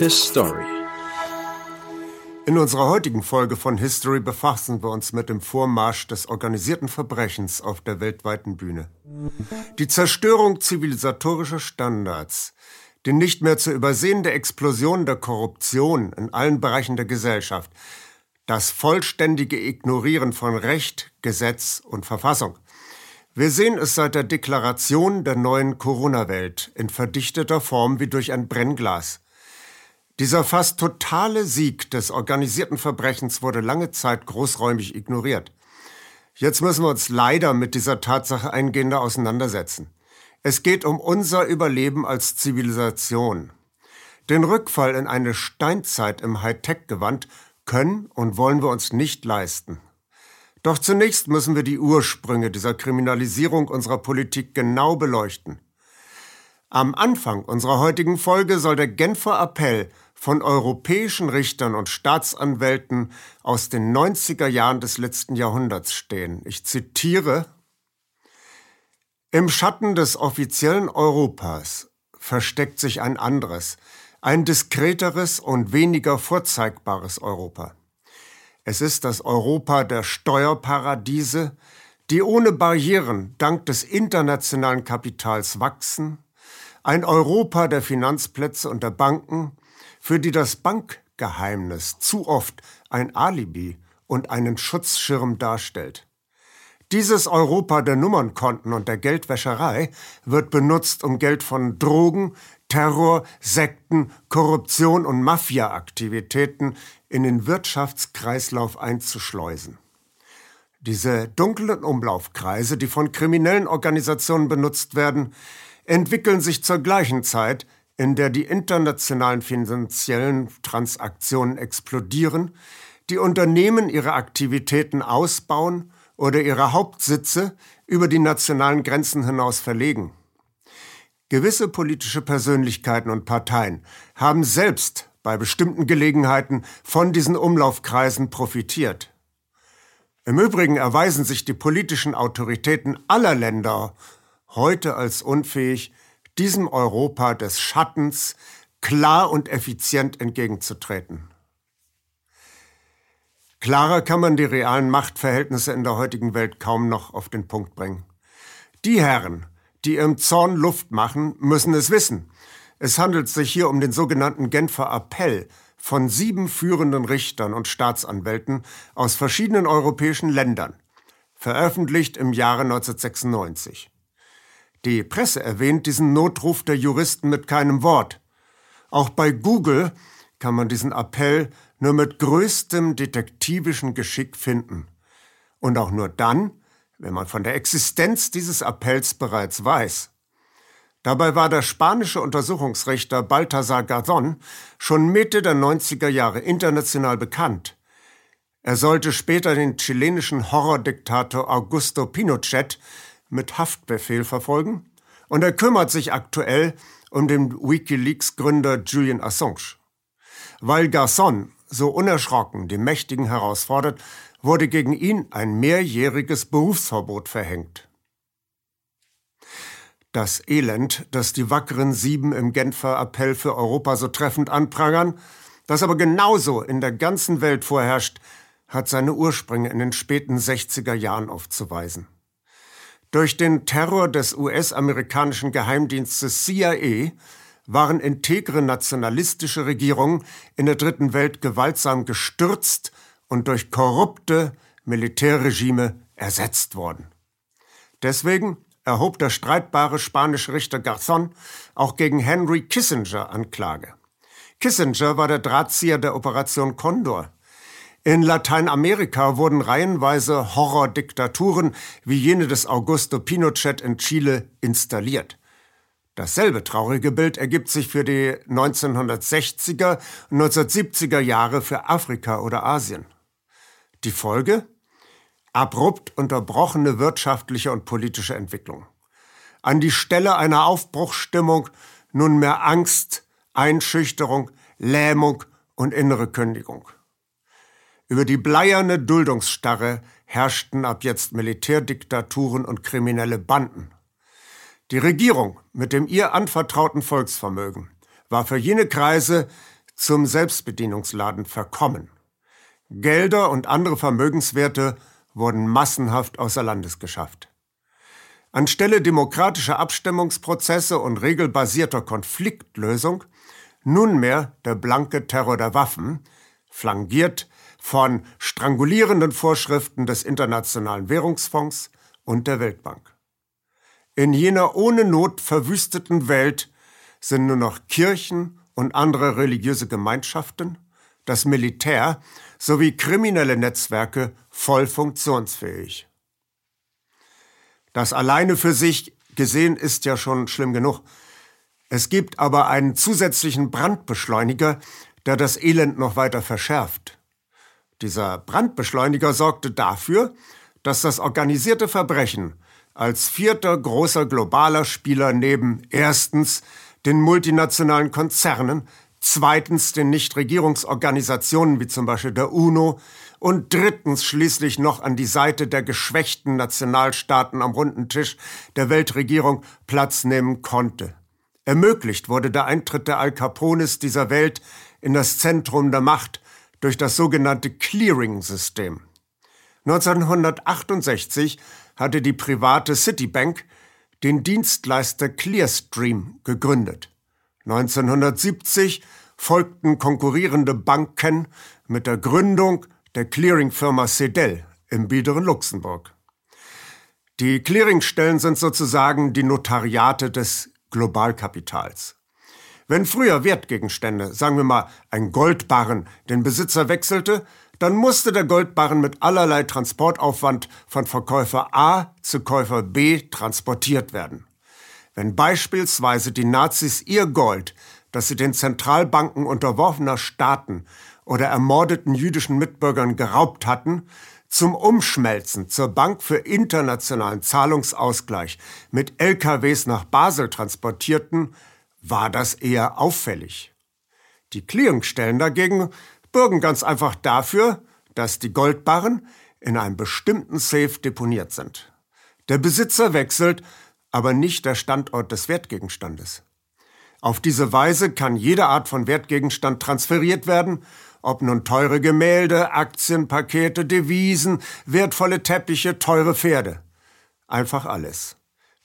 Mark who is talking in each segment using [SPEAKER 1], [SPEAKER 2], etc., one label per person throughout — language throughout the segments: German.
[SPEAKER 1] History. In unserer heutigen Folge von History befassen wir uns mit dem Vormarsch des organisierten Verbrechens auf der weltweiten Bühne. Die Zerstörung zivilisatorischer Standards, die nicht mehr zu übersehende Explosion der Korruption in allen Bereichen der Gesellschaft, das vollständige Ignorieren von Recht, Gesetz und Verfassung. Wir sehen es seit der Deklaration der neuen Corona-Welt in verdichteter Form wie durch ein Brennglas. Dieser fast totale Sieg des organisierten Verbrechens wurde lange Zeit großräumig ignoriert. Jetzt müssen wir uns leider mit dieser Tatsache eingehender auseinandersetzen. Es geht um unser Überleben als Zivilisation. Den Rückfall in eine Steinzeit im Hightech-Gewand können und wollen wir uns nicht leisten. Doch zunächst müssen wir die Ursprünge dieser Kriminalisierung unserer Politik genau beleuchten. Am Anfang unserer heutigen Folge soll der Genfer Appell von europäischen Richtern und Staatsanwälten aus den 90er Jahren des letzten Jahrhunderts stehen. Ich zitiere Im Schatten des offiziellen Europas versteckt sich ein anderes, ein diskreteres und weniger vorzeigbares Europa. Es ist das Europa der Steuerparadiese, die ohne Barrieren dank des internationalen Kapitals wachsen, ein Europa der Finanzplätze und der Banken, für die das Bankgeheimnis zu oft ein Alibi und einen Schutzschirm darstellt. Dieses Europa der Nummernkonten und der Geldwäscherei wird benutzt, um Geld von Drogen, Terror, Sekten, Korruption und Mafia-Aktivitäten in den Wirtschaftskreislauf einzuschleusen. Diese dunklen Umlaufkreise, die von kriminellen Organisationen benutzt werden, entwickeln sich zur gleichen Zeit in der die internationalen finanziellen Transaktionen explodieren, die Unternehmen ihre Aktivitäten ausbauen oder ihre Hauptsitze über die nationalen Grenzen hinaus verlegen. Gewisse politische Persönlichkeiten und Parteien haben selbst bei bestimmten Gelegenheiten von diesen Umlaufkreisen profitiert. Im Übrigen erweisen sich die politischen Autoritäten aller Länder heute als unfähig, diesem Europa des Schattens klar und effizient entgegenzutreten. Klarer kann man die realen Machtverhältnisse in der heutigen Welt kaum noch auf den Punkt bringen. Die Herren, die im Zorn Luft machen, müssen es wissen. Es handelt sich hier um den sogenannten Genfer Appell von sieben führenden Richtern und Staatsanwälten aus verschiedenen europäischen Ländern, veröffentlicht im Jahre 1996. Die Presse erwähnt diesen Notruf der Juristen mit keinem Wort. Auch bei Google kann man diesen Appell nur mit größtem detektivischen Geschick finden. Und auch nur dann, wenn man von der Existenz dieses Appells bereits weiß. Dabei war der spanische Untersuchungsrichter Baltasar Garzón schon Mitte der 90er Jahre international bekannt. Er sollte später den chilenischen Horrordiktator Augusto Pinochet mit Haftbefehl verfolgen und er kümmert sich aktuell um den Wikileaks-Gründer Julian Assange. Weil Garçon so unerschrocken die Mächtigen herausfordert, wurde gegen ihn ein mehrjähriges Berufsverbot verhängt. Das Elend, das die wackeren Sieben im Genfer Appell für Europa so treffend anprangern, das aber genauso in der ganzen Welt vorherrscht, hat seine Ursprünge in den späten 60er Jahren aufzuweisen. Durch den Terror des US-amerikanischen Geheimdienstes CIA waren integre nationalistische Regierungen in der Dritten Welt gewaltsam gestürzt und durch korrupte Militärregime ersetzt worden. Deswegen erhob der streitbare spanische Richter Garzón auch gegen Henry Kissinger Anklage. Kissinger war der Drahtzieher der Operation Condor, in Lateinamerika wurden reihenweise Horrordiktaturen wie jene des Augusto Pinochet in Chile installiert. Dasselbe traurige Bild ergibt sich für die 1960er und 1970er Jahre für Afrika oder Asien. Die Folge? Abrupt unterbrochene wirtschaftliche und politische Entwicklung. An die Stelle einer Aufbruchsstimmung nunmehr Angst, Einschüchterung, Lähmung und innere Kündigung. Über die bleierne Duldungsstarre herrschten ab jetzt Militärdiktaturen und kriminelle Banden. Die Regierung mit dem ihr anvertrauten Volksvermögen war für jene Kreise zum Selbstbedienungsladen verkommen. Gelder und andere Vermögenswerte wurden massenhaft außer Landes geschafft. Anstelle demokratischer Abstimmungsprozesse und regelbasierter Konfliktlösung nunmehr der blanke Terror der Waffen, flankiert von strangulierenden Vorschriften des Internationalen Währungsfonds und der Weltbank. In jener ohne Not verwüsteten Welt sind nur noch Kirchen und andere religiöse Gemeinschaften, das Militär sowie kriminelle Netzwerke voll funktionsfähig. Das alleine für sich gesehen ist ja schon schlimm genug. Es gibt aber einen zusätzlichen Brandbeschleuniger, der das Elend noch weiter verschärft. Dieser Brandbeschleuniger sorgte dafür, dass das organisierte Verbrechen als vierter großer globaler Spieler neben erstens den multinationalen Konzernen, zweitens den Nichtregierungsorganisationen wie zum Beispiel der UNO und drittens schließlich noch an die Seite der geschwächten Nationalstaaten am runden Tisch der Weltregierung Platz nehmen konnte. Ermöglicht wurde der Eintritt der Al Capones dieser Welt in das Zentrum der Macht durch das sogenannte Clearing-System. 1968 hatte die private Citibank den Dienstleister Clearstream gegründet. 1970 folgten konkurrierende Banken mit der Gründung der Clearingfirma Cedel im biederen Luxemburg. Die Clearingstellen sind sozusagen die Notariate des Globalkapitals. Wenn früher Wertgegenstände, sagen wir mal ein Goldbarren, den Besitzer wechselte, dann musste der Goldbarren mit allerlei Transportaufwand von Verkäufer A zu Käufer B transportiert werden. Wenn beispielsweise die Nazis ihr Gold, das sie den Zentralbanken unterworfener Staaten oder ermordeten jüdischen Mitbürgern geraubt hatten, zum Umschmelzen zur Bank für internationalen Zahlungsausgleich mit LKWs nach Basel transportierten, war das eher auffällig. Die Clearingstellen dagegen bürgen ganz einfach dafür, dass die Goldbarren in einem bestimmten Safe deponiert sind. Der Besitzer wechselt, aber nicht der Standort des Wertgegenstandes. Auf diese Weise kann jede Art von Wertgegenstand transferiert werden, ob nun teure Gemälde, Aktienpakete, Devisen, wertvolle Teppiche, teure Pferde. Einfach alles.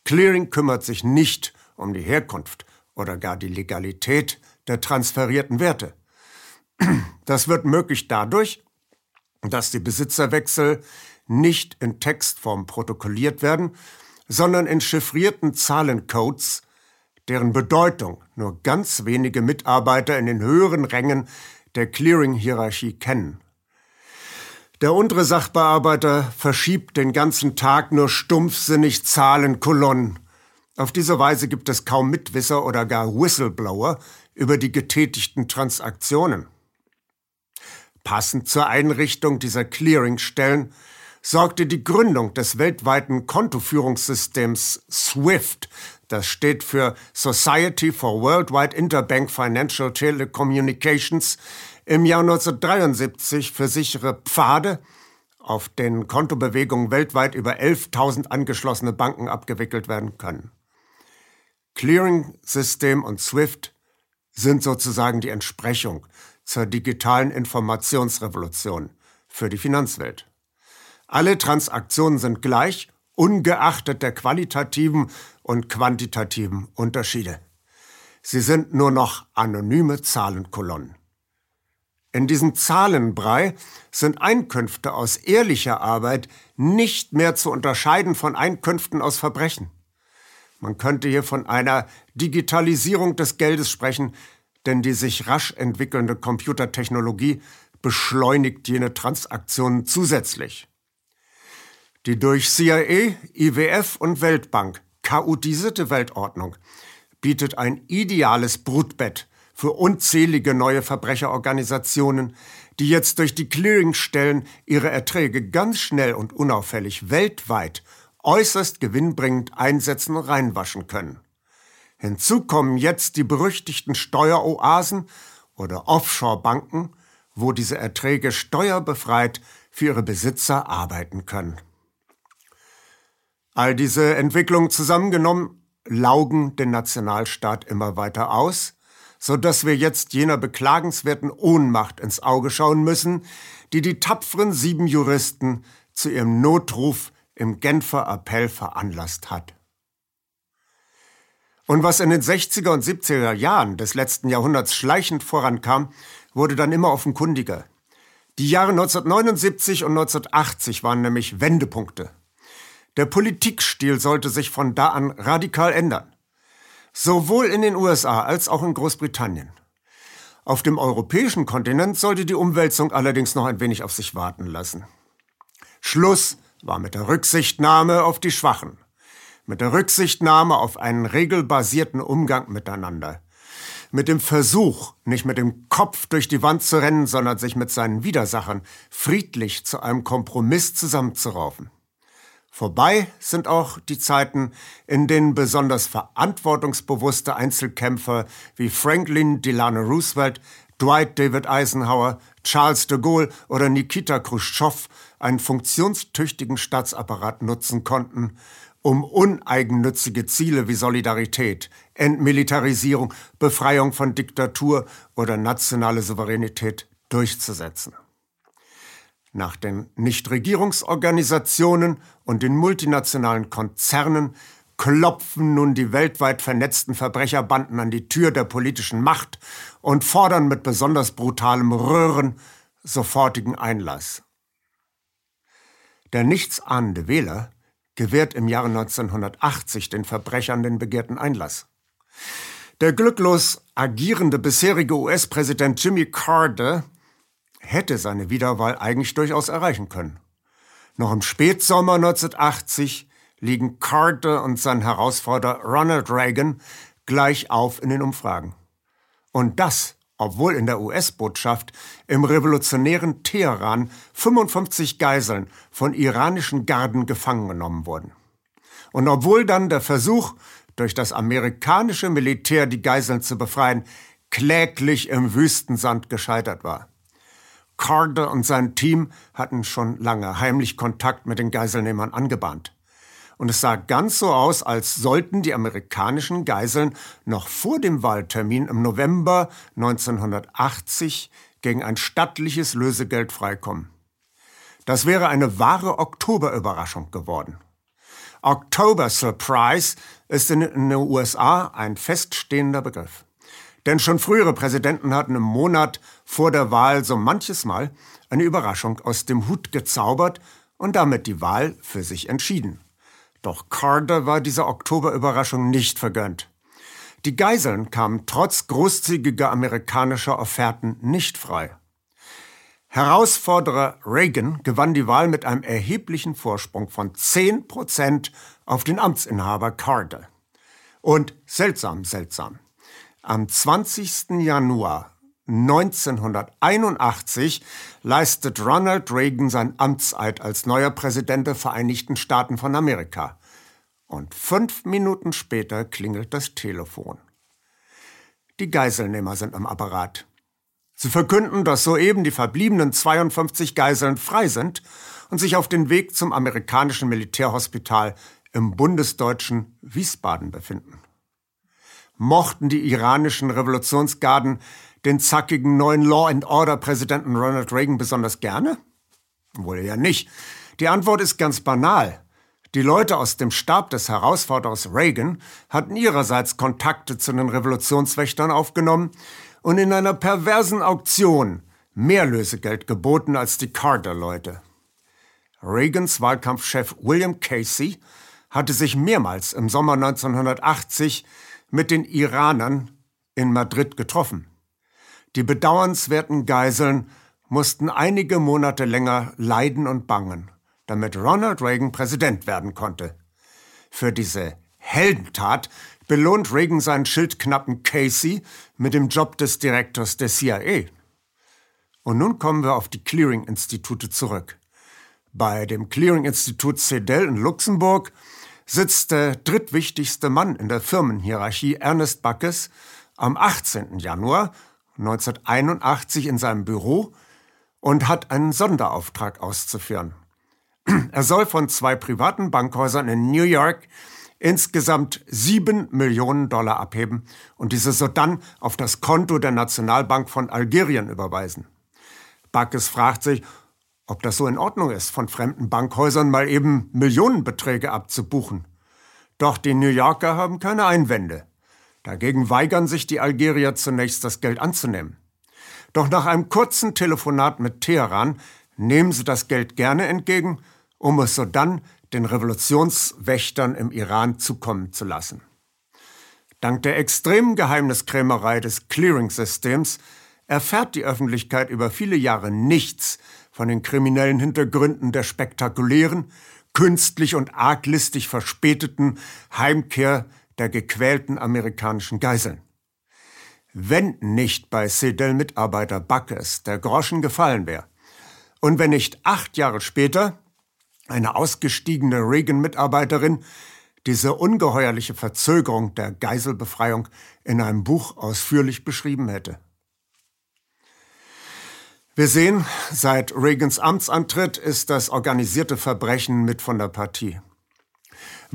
[SPEAKER 1] Clearing kümmert sich nicht um die Herkunft oder gar die Legalität der transferierten Werte. Das wird möglich dadurch, dass die Besitzerwechsel nicht in Textform protokolliert werden, sondern in chiffrierten Zahlencodes, deren Bedeutung nur ganz wenige Mitarbeiter in den höheren Rängen der Clearing-Hierarchie kennen. Der untere Sachbearbeiter verschiebt den ganzen Tag nur stumpfsinnig Zahlenkolonnen. Auf diese Weise gibt es kaum Mitwisser oder gar Whistleblower über die getätigten Transaktionen. Passend zur Einrichtung dieser Clearingstellen sorgte die Gründung des weltweiten Kontoführungssystems SWIFT, das steht für Society for Worldwide Interbank Financial Telecommunications, im Jahr 1973 für sichere Pfade, auf denen Kontobewegungen weltweit über 11.000 angeschlossene Banken abgewickelt werden können. Clearing-System und SWIFT sind sozusagen die Entsprechung zur digitalen Informationsrevolution für die Finanzwelt. Alle Transaktionen sind gleich, ungeachtet der qualitativen und quantitativen Unterschiede. Sie sind nur noch anonyme Zahlenkolonnen. In diesem Zahlenbrei sind Einkünfte aus ehrlicher Arbeit nicht mehr zu unterscheiden von Einkünften aus Verbrechen. Man könnte hier von einer Digitalisierung des Geldes sprechen, denn die sich rasch entwickelnde Computertechnologie beschleunigt jene Transaktionen zusätzlich. Die durch CIA, IWF und Weltbank chaotisierte Weltordnung bietet ein ideales Brutbett für unzählige neue Verbrecherorganisationen, die jetzt durch die Clearingstellen ihre Erträge ganz schnell und unauffällig weltweit äußerst gewinnbringend einsetzen reinwaschen können. Hinzu kommen jetzt die berüchtigten Steueroasen oder Offshore-Banken, wo diese Erträge steuerbefreit für ihre Besitzer arbeiten können. All diese Entwicklungen zusammengenommen laugen den Nationalstaat immer weiter aus, so dass wir jetzt jener beklagenswerten Ohnmacht ins Auge schauen müssen, die die tapferen sieben Juristen zu ihrem Notruf im Genfer Appell veranlasst hat. Und was in den 60er und 70er Jahren des letzten Jahrhunderts schleichend vorankam, wurde dann immer offenkundiger. Die Jahre 1979 und 1980 waren nämlich Wendepunkte. Der Politikstil sollte sich von da an radikal ändern. Sowohl in den USA als auch in Großbritannien. Auf dem europäischen Kontinent sollte die Umwälzung allerdings noch ein wenig auf sich warten lassen. Schluss war mit der Rücksichtnahme auf die Schwachen, mit der Rücksichtnahme auf einen regelbasierten Umgang miteinander, mit dem Versuch, nicht mit dem Kopf durch die Wand zu rennen, sondern sich mit seinen Widersachern friedlich zu einem Kompromiss zusammenzuraufen. Vorbei sind auch die Zeiten, in denen besonders verantwortungsbewusste Einzelkämpfer wie Franklin Delano Roosevelt, Dwight David Eisenhower, Charles de Gaulle oder Nikita Khrushchev einen funktionstüchtigen Staatsapparat nutzen konnten, um uneigennützige Ziele wie Solidarität, Entmilitarisierung, Befreiung von Diktatur oder nationale Souveränität durchzusetzen. Nach den Nichtregierungsorganisationen und den multinationalen Konzernen klopfen nun die weltweit vernetzten Verbrecherbanden an die Tür der politischen Macht und fordern mit besonders brutalem Röhren sofortigen Einlass. Der nichtsahnende Wähler gewährt im Jahre 1980 den Verbrechern den begehrten Einlass. Der glücklos agierende bisherige US-Präsident Jimmy Carter hätte seine Wiederwahl eigentlich durchaus erreichen können. Noch im Spätsommer 1980 liegen Carter und sein Herausforderer Ronald Reagan gleich auf in den Umfragen. Und das, obwohl in der US-Botschaft im revolutionären Teheran 55 Geiseln von iranischen Garden gefangen genommen wurden. Und obwohl dann der Versuch, durch das amerikanische Militär die Geiseln zu befreien, kläglich im Wüstensand gescheitert war. Carter und sein Team hatten schon lange heimlich Kontakt mit den Geiselnehmern angebahnt. Und es sah ganz so aus, als sollten die amerikanischen Geiseln noch vor dem Wahltermin im November 1980 gegen ein stattliches Lösegeld freikommen. Das wäre eine wahre Oktoberüberraschung geworden. October Surprise ist in den USA ein feststehender Begriff. Denn schon frühere Präsidenten hatten im Monat vor der Wahl so manches Mal eine Überraschung aus dem Hut gezaubert und damit die Wahl für sich entschieden. Doch Carter war dieser Oktoberüberraschung nicht vergönnt. Die Geiseln kamen trotz großzügiger amerikanischer Offerten nicht frei. Herausforderer Reagan gewann die Wahl mit einem erheblichen Vorsprung von 10 Prozent auf den Amtsinhaber Carter. Und seltsam, seltsam. Am 20. Januar 1981 leistet Ronald Reagan sein Amtseid als neuer Präsident der Vereinigten Staaten von Amerika. Und fünf Minuten später klingelt das Telefon. Die Geiselnehmer sind am Apparat. Sie verkünden, dass soeben die verbliebenen 52 Geiseln frei sind und sich auf den Weg zum amerikanischen Militärhospital im bundesdeutschen Wiesbaden befinden mochten die iranischen Revolutionsgarden den zackigen neuen Law-and-Order-Präsidenten Ronald Reagan besonders gerne? Wohl ja nicht. Die Antwort ist ganz banal. Die Leute aus dem Stab des Herausforderers Reagan hatten ihrerseits Kontakte zu den Revolutionswächtern aufgenommen und in einer perversen Auktion mehr Lösegeld geboten als die Carter-Leute. Reagans Wahlkampfchef William Casey hatte sich mehrmals im Sommer 1980 mit den Iranern in Madrid getroffen. Die bedauernswerten Geiseln mussten einige Monate länger leiden und bangen, damit Ronald Reagan Präsident werden konnte. Für diese Heldentat belohnt Reagan seinen Schildknappen Casey mit dem Job des Direktors der CIA. Und nun kommen wir auf die Clearing-Institute zurück. Bei dem Clearing-Institut CEDEL in Luxemburg sitzt der drittwichtigste Mann in der Firmenhierarchie, Ernest Backes, am 18. Januar 1981 in seinem Büro und hat einen Sonderauftrag auszuführen. Er soll von zwei privaten Bankhäusern in New York insgesamt sieben Millionen Dollar abheben und diese sodann auf das Konto der Nationalbank von Algerien überweisen. Backes fragt sich, ob das so in Ordnung ist, von fremden Bankhäusern mal eben Millionenbeträge abzubuchen. Doch die New Yorker haben keine Einwände. Dagegen weigern sich die Algerier zunächst das Geld anzunehmen. Doch nach einem kurzen Telefonat mit Teheran nehmen sie das Geld gerne entgegen, um es sodann den Revolutionswächtern im Iran zukommen zu lassen. Dank der extremen Geheimniskrämerei des Clearing-Systems erfährt die Öffentlichkeit über viele Jahre nichts von den kriminellen Hintergründen der spektakulären, künstlich und arglistig verspäteten Heimkehr der gequälten amerikanischen Geiseln. Wenn nicht bei Sedel-Mitarbeiter Backes der Groschen gefallen wäre und wenn nicht acht Jahre später eine ausgestiegene Reagan-Mitarbeiterin diese ungeheuerliche Verzögerung der Geiselbefreiung in einem Buch ausführlich beschrieben hätte. Wir sehen, seit Reagans Amtsantritt ist das organisierte Verbrechen mit von der Partie.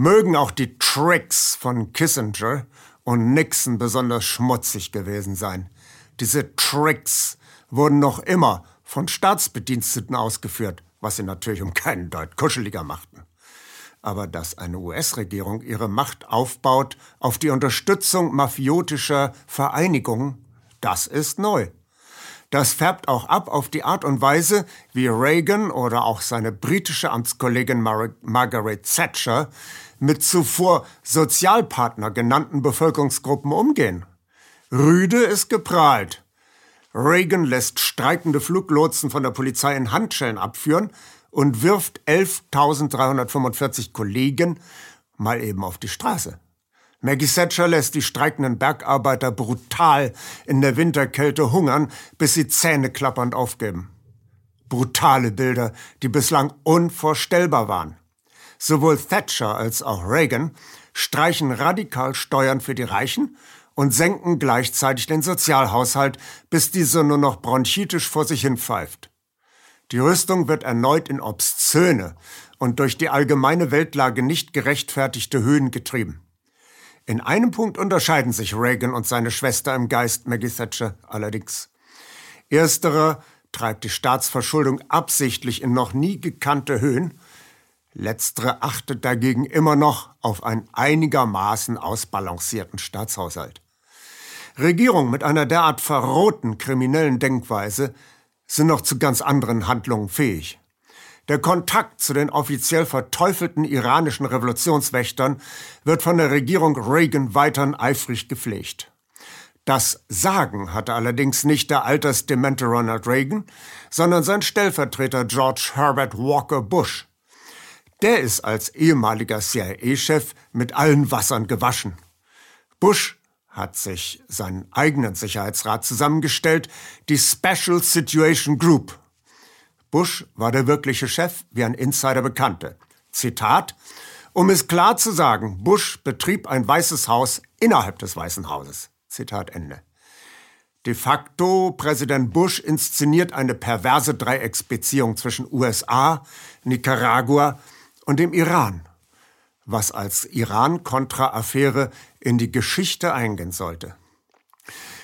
[SPEAKER 1] Mögen auch die Tricks von Kissinger und Nixon besonders schmutzig gewesen sein. Diese Tricks wurden noch immer von Staatsbediensteten ausgeführt, was sie natürlich um keinen Deut kuscheliger machten. Aber dass eine US-Regierung ihre Macht aufbaut auf die Unterstützung mafiotischer Vereinigungen, das ist neu. Das färbt auch ab auf die Art und Weise, wie Reagan oder auch seine britische Amtskollegin Mar Margaret Thatcher mit zuvor Sozialpartner genannten Bevölkerungsgruppen umgehen. Rüde ist geprahlt. Reagan lässt streikende Fluglotsen von der Polizei in Handschellen abführen und wirft 11.345 Kollegen mal eben auf die Straße. Maggie Thatcher lässt die streikenden Bergarbeiter brutal in der Winterkälte hungern, bis sie zähneklappernd aufgeben. Brutale Bilder, die bislang unvorstellbar waren. Sowohl Thatcher als auch Reagan streichen radikal Steuern für die Reichen und senken gleichzeitig den Sozialhaushalt, bis dieser nur noch bronchitisch vor sich hin pfeift. Die Rüstung wird erneut in obszöne und durch die allgemeine Weltlage nicht gerechtfertigte Höhen getrieben. In einem Punkt unterscheiden sich Reagan und seine Schwester im Geist Maggie Thatcher allerdings. Ersterer treibt die Staatsverschuldung absichtlich in noch nie gekannte Höhen, letztere achtet dagegen immer noch auf einen einigermaßen ausbalancierten Staatshaushalt. Regierungen mit einer derart verrohten kriminellen Denkweise sind noch zu ganz anderen Handlungen fähig. Der Kontakt zu den offiziell verteufelten iranischen Revolutionswächtern wird von der Regierung Reagan weiterhin eifrig gepflegt. Das Sagen hatte allerdings nicht der altersdemente Ronald Reagan, sondern sein Stellvertreter George Herbert Walker Bush. Der ist als ehemaliger CIA-Chef mit allen Wassern gewaschen. Bush hat sich seinen eigenen Sicherheitsrat zusammengestellt, die Special Situation Group, Bush war der wirkliche Chef, wie ein Insider bekannte. Zitat, um es klar zu sagen, Bush betrieb ein Weißes Haus innerhalb des Weißen Hauses. Zitat Ende. De facto Präsident Bush inszeniert eine perverse Dreiecksbeziehung zwischen USA, Nicaragua und dem Iran, was als Iran-Contra-Affäre in die Geschichte eingehen sollte.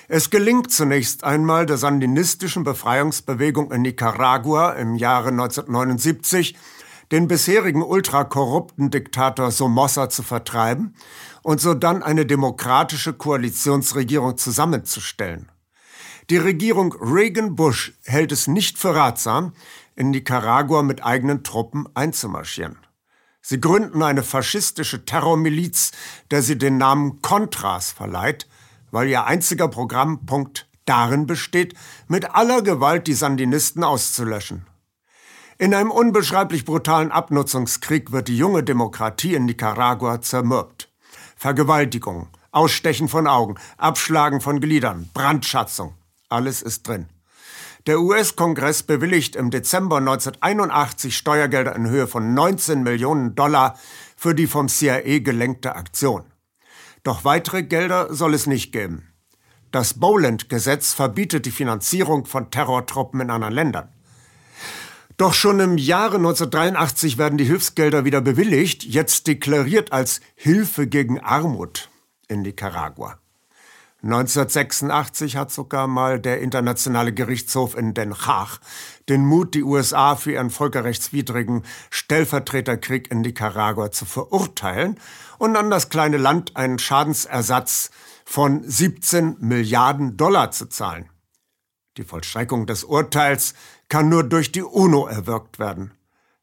[SPEAKER 1] Es gelingt zunächst einmal der sandinistischen Befreiungsbewegung in Nicaragua im Jahre 1979, den bisherigen ultrakorrupten Diktator Somoza zu vertreiben und so dann eine demokratische Koalitionsregierung zusammenzustellen. Die Regierung Reagan-Bush hält es nicht für ratsam, in Nicaragua mit eigenen Truppen einzumarschieren. Sie gründen eine faschistische Terrormiliz, der sie den Namen Contras verleiht, weil ihr einziger Programmpunkt darin besteht, mit aller Gewalt die Sandinisten auszulöschen. In einem unbeschreiblich brutalen Abnutzungskrieg wird die junge Demokratie in Nicaragua zermürbt. Vergewaltigung, Ausstechen von Augen, Abschlagen von Gliedern, Brandschatzung, alles ist drin. Der US-Kongress bewilligt im Dezember 1981 Steuergelder in Höhe von 19 Millionen Dollar für die vom CIA gelenkte Aktion. Doch weitere Gelder soll es nicht geben. Das Boland-Gesetz verbietet die Finanzierung von Terrortruppen in anderen Ländern. Doch schon im Jahre 1983 werden die Hilfsgelder wieder bewilligt, jetzt deklariert als Hilfe gegen Armut in Nicaragua. 1986 hat sogar mal der Internationale Gerichtshof in Den Haag den Mut, die USA für ihren völkerrechtswidrigen Stellvertreterkrieg in Nicaragua zu verurteilen und an das kleine Land einen Schadensersatz von 17 Milliarden Dollar zu zahlen. Die Vollstreckung des Urteils kann nur durch die UNO erwirkt werden.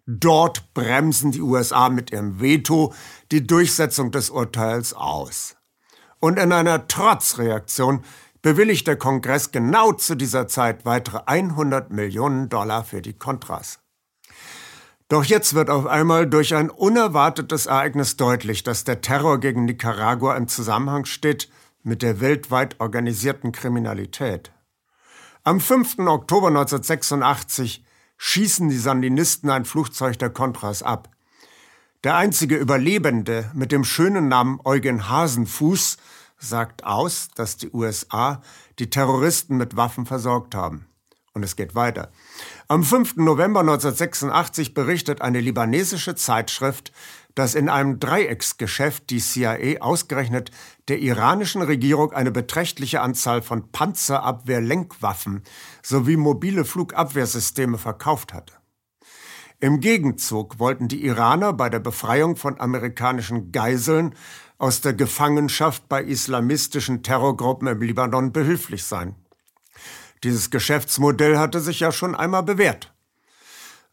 [SPEAKER 1] Dort bremsen die USA mit ihrem Veto die Durchsetzung des Urteils aus. Und in einer Trotzreaktion bewilligt der Kongress genau zu dieser Zeit weitere 100 Millionen Dollar für die Contras. Doch jetzt wird auf einmal durch ein unerwartetes Ereignis deutlich, dass der Terror gegen Nicaragua im Zusammenhang steht mit der weltweit organisierten Kriminalität. Am 5. Oktober 1986 schießen die Sandinisten ein Flugzeug der Contras ab. Der einzige Überlebende mit dem schönen Namen Eugen Hasenfuß sagt aus, dass die USA die Terroristen mit Waffen versorgt haben. Und es geht weiter. Am 5. November 1986 berichtet eine libanesische Zeitschrift, dass in einem Dreiecksgeschäft die CIA ausgerechnet der iranischen Regierung eine beträchtliche Anzahl von Panzerabwehrlenkwaffen sowie mobile Flugabwehrsysteme verkauft hatte. Im Gegenzug wollten die Iraner bei der Befreiung von amerikanischen Geiseln aus der Gefangenschaft bei islamistischen Terrorgruppen im Libanon behilflich sein. Dieses Geschäftsmodell hatte sich ja schon einmal bewährt.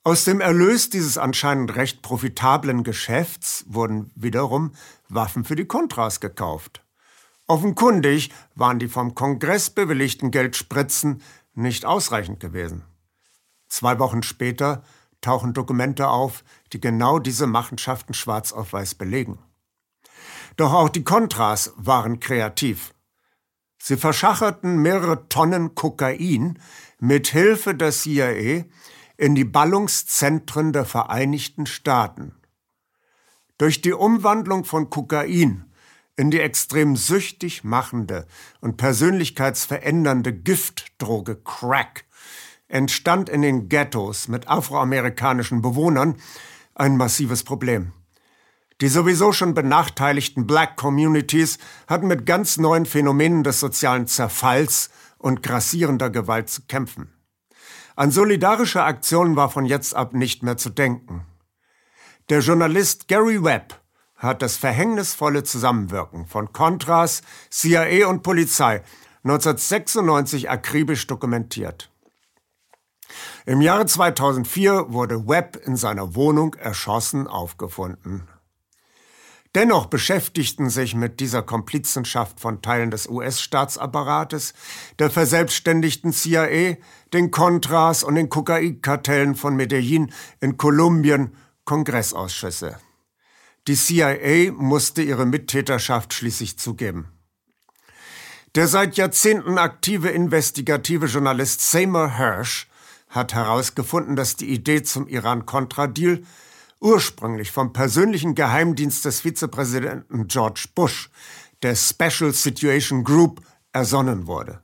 [SPEAKER 1] Aus dem Erlös dieses anscheinend recht profitablen Geschäfts wurden wiederum Waffen für die Kontras gekauft. Offenkundig waren die vom Kongress bewilligten Geldspritzen nicht ausreichend gewesen. Zwei Wochen später tauchen Dokumente auf, die genau diese Machenschaften schwarz auf weiß belegen. Doch auch die Contras waren kreativ. Sie verschacherten mehrere Tonnen Kokain mit Hilfe der CIA in die Ballungszentren der Vereinigten Staaten. Durch die Umwandlung von Kokain in die extrem süchtig machende und persönlichkeitsverändernde Giftdroge Crack entstand in den Ghettos mit afroamerikanischen Bewohnern ein massives Problem. Die sowieso schon benachteiligten Black Communities hatten mit ganz neuen Phänomenen des sozialen Zerfalls und grassierender Gewalt zu kämpfen. An solidarische Aktionen war von jetzt ab nicht mehr zu denken. Der Journalist Gary Webb hat das verhängnisvolle Zusammenwirken von Contras, CIA und Polizei 1996 akribisch dokumentiert. Im Jahre 2004 wurde Webb in seiner Wohnung erschossen aufgefunden. Dennoch beschäftigten sich mit dieser Komplizenschaft von Teilen des US-Staatsapparates, der verselbstständigten CIA, den Contras und den Kokainkartellen von Medellin in Kolumbien Kongressausschüsse. Die CIA musste ihre Mittäterschaft schließlich zugeben. Der seit Jahrzehnten aktive investigative Journalist Seymour Hersh hat herausgefunden, dass die Idee zum Iran-Contra-Deal ursprünglich vom persönlichen Geheimdienst des Vizepräsidenten George Bush, der Special Situation Group, ersonnen wurde.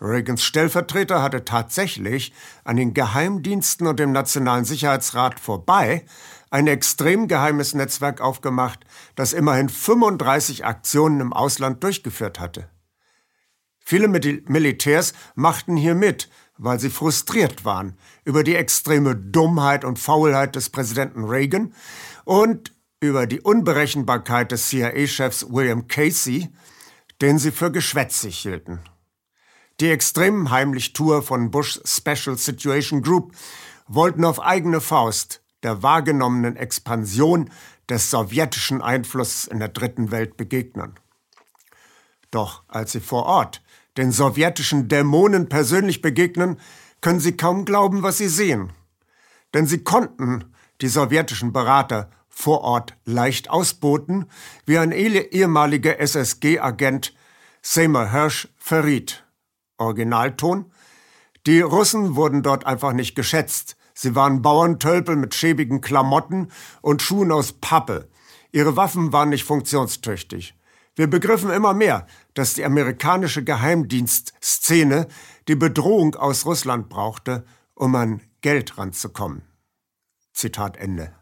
[SPEAKER 1] Reagans Stellvertreter hatte tatsächlich an den Geheimdiensten und dem Nationalen Sicherheitsrat vorbei ein extrem geheimes Netzwerk aufgemacht, das immerhin 35 Aktionen im Ausland durchgeführt hatte. Viele Militärs machten hier mit, weil sie frustriert waren über die extreme Dummheit und Faulheit des Präsidenten Reagan und über die Unberechenbarkeit des CIA-Chefs William Casey, den sie für geschwätzig hielten. Die extremen Heimlichtour von Bush's Special Situation Group wollten auf eigene Faust der wahrgenommenen Expansion des sowjetischen Einflusses in der dritten Welt begegnen. Doch als sie vor Ort den sowjetischen Dämonen persönlich begegnen, können sie kaum glauben, was sie sehen. Denn sie konnten die sowjetischen Berater vor Ort leicht ausboten, wie ein ehemaliger SSG-Agent Seymour Hirsch verriet. Originalton. Die Russen wurden dort einfach nicht geschätzt. Sie waren Bauerntölpel mit schäbigen Klamotten und Schuhen aus Pappe. Ihre Waffen waren nicht funktionstüchtig. Wir begriffen immer mehr, dass die amerikanische Geheimdienstszene die Bedrohung aus Russland brauchte, um ein Geld ranzukommen. Zitat Ende.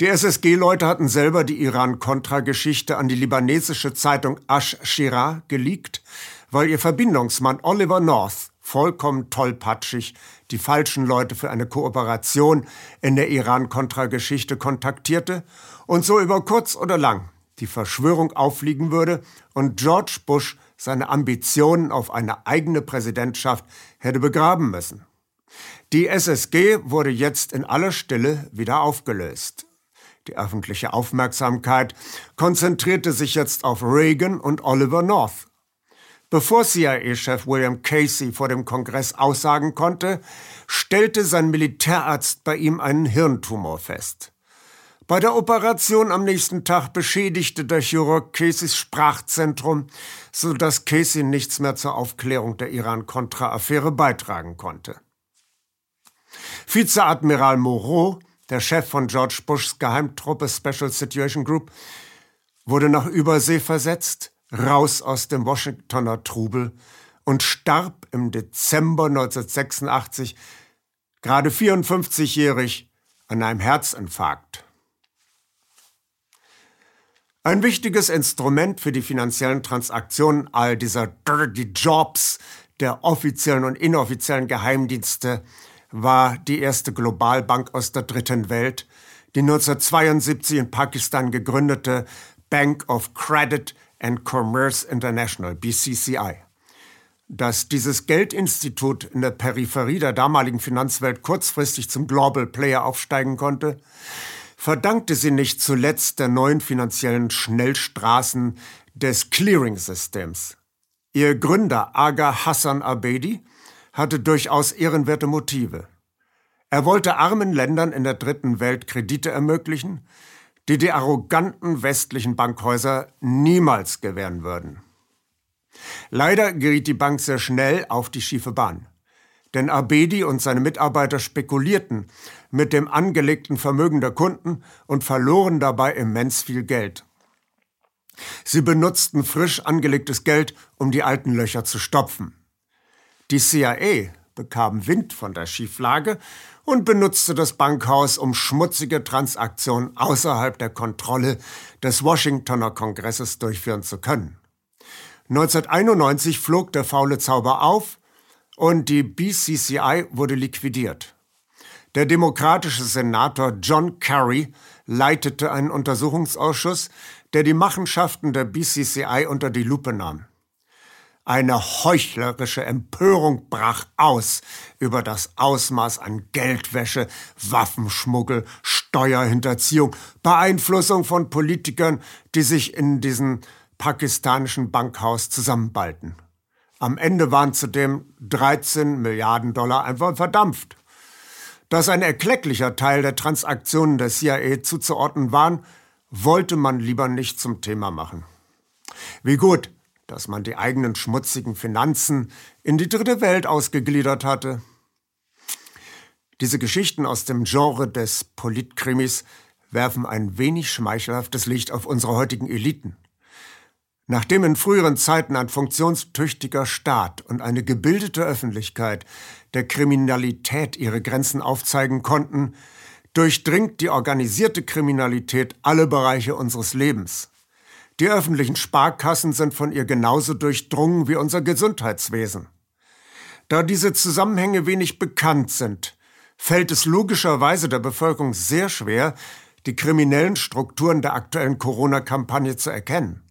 [SPEAKER 1] Die SSG-Leute hatten selber die Iran-Contra-Geschichte an die libanesische Zeitung Ash-Shira geleakt, weil ihr Verbindungsmann Oliver North vollkommen tollpatschig die falschen Leute für eine Kooperation in der Iran-Contra-Geschichte kontaktierte und so über kurz oder lang die Verschwörung auffliegen würde und George Bush seine Ambitionen auf eine eigene Präsidentschaft hätte begraben müssen. Die SSG wurde jetzt in aller Stille wieder aufgelöst. Die öffentliche Aufmerksamkeit konzentrierte sich jetzt auf Reagan und Oliver North. Bevor CIA-Chef William Casey vor dem Kongress aussagen konnte, stellte sein Militärarzt bei ihm einen Hirntumor fest. Bei der Operation am nächsten Tag beschädigte der Chirurg Caseys Sprachzentrum, so dass Casey nichts mehr zur Aufklärung der Iran-Contra-Affäre beitragen konnte. Vizeadmiral Moreau, der Chef von George Bushs Geheimtruppe Special Situation Group, wurde nach Übersee versetzt, raus aus dem Washingtoner Trubel und starb im Dezember 1986, gerade 54-jährig, an einem Herzinfarkt. Ein wichtiges Instrument für die finanziellen Transaktionen all dieser Dirty Jobs der offiziellen und inoffiziellen Geheimdienste war die erste Globalbank aus der dritten Welt, die 1972 in Pakistan gegründete Bank of Credit and Commerce International, BCCI. Dass dieses Geldinstitut in der Peripherie der damaligen Finanzwelt kurzfristig zum Global Player aufsteigen konnte, verdankte sie nicht zuletzt der neuen finanziellen Schnellstraßen des Clearing-Systems. Ihr Gründer Aga Hassan Abedi hatte durchaus ehrenwerte Motive. Er wollte armen Ländern in der dritten Welt Kredite ermöglichen, die die arroganten westlichen Bankhäuser niemals gewähren würden. Leider geriet die Bank sehr schnell auf die schiefe Bahn. Denn Abedi und seine Mitarbeiter spekulierten mit dem angelegten Vermögen der Kunden und verloren dabei immens viel Geld. Sie benutzten frisch angelegtes Geld, um die alten Löcher zu stopfen. Die CIA bekam Wind von der Schieflage und benutzte das Bankhaus, um schmutzige Transaktionen außerhalb der Kontrolle des Washingtoner Kongresses durchführen zu können. 1991 flog der faule Zauber auf und die BCCI wurde liquidiert. Der demokratische Senator John Kerry leitete einen Untersuchungsausschuss, der die Machenschaften der BCCI unter die Lupe nahm. Eine heuchlerische Empörung brach aus über das Ausmaß an Geldwäsche, Waffenschmuggel, Steuerhinterziehung, Beeinflussung von Politikern, die sich in diesem pakistanischen Bankhaus zusammenballten. Am Ende waren zudem 13 Milliarden Dollar einfach verdampft. Dass ein erklecklicher Teil der Transaktionen der CIA zuzuordnen waren, wollte man lieber nicht zum Thema machen. Wie gut, dass man die eigenen schmutzigen Finanzen in die dritte Welt ausgegliedert hatte. Diese Geschichten aus dem Genre des Politkrimis werfen ein wenig schmeichelhaftes Licht auf unsere heutigen Eliten. Nachdem in früheren Zeiten ein funktionstüchtiger Staat und eine gebildete Öffentlichkeit der Kriminalität ihre Grenzen aufzeigen konnten, durchdringt die organisierte Kriminalität alle Bereiche unseres Lebens. Die öffentlichen Sparkassen sind von ihr genauso durchdrungen wie unser Gesundheitswesen. Da diese Zusammenhänge wenig bekannt sind, fällt es logischerweise der Bevölkerung sehr schwer, die kriminellen Strukturen der aktuellen Corona-Kampagne zu erkennen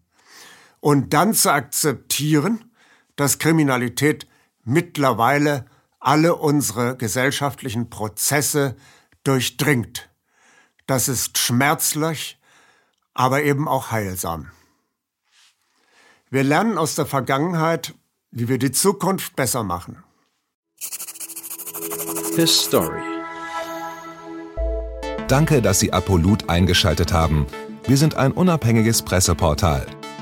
[SPEAKER 1] und dann zu akzeptieren, dass Kriminalität mittlerweile alle unsere gesellschaftlichen Prozesse durchdringt. Das ist schmerzlich, aber eben auch heilsam. Wir lernen aus der Vergangenheit, wie wir die Zukunft besser machen.
[SPEAKER 2] His Story. Danke, dass Sie Apolut eingeschaltet haben. Wir sind ein unabhängiges Presseportal.